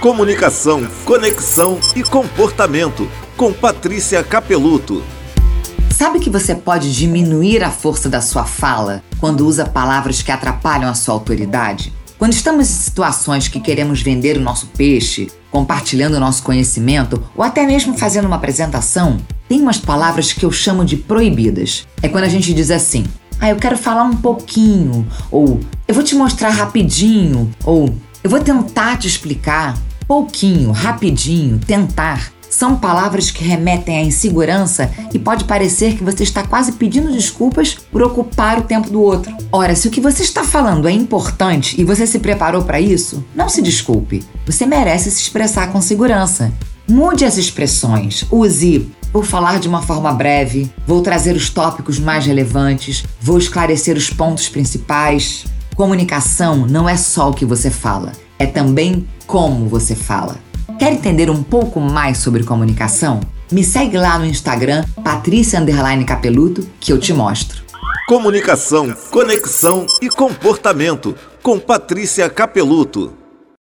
Comunicação, conexão e comportamento. Com Patrícia Capeluto. Sabe que você pode diminuir a força da sua fala quando usa palavras que atrapalham a sua autoridade? Quando estamos em situações que queremos vender o nosso peixe, compartilhando o nosso conhecimento ou até mesmo fazendo uma apresentação, tem umas palavras que eu chamo de proibidas. É quando a gente diz assim: "Ah, eu quero falar um pouquinho", ou "Eu vou te mostrar rapidinho", ou "Eu vou tentar te explicar". Pouquinho, rapidinho, tentar são palavras que remetem à insegurança e pode parecer que você está quase pedindo desculpas por ocupar o tempo do outro. Ora, se o que você está falando é importante e você se preparou para isso, não se desculpe. Você merece se expressar com segurança. Mude as expressões. Use Vou falar de uma forma breve, vou trazer os tópicos mais relevantes, vou esclarecer os pontos principais. Comunicação não é só o que você fala, é também como você fala. Quer entender um pouco mais sobre comunicação? Me segue lá no Instagram, Patrícia Capeluto, que eu te mostro. Comunicação, conexão e comportamento com Patrícia Capeluto.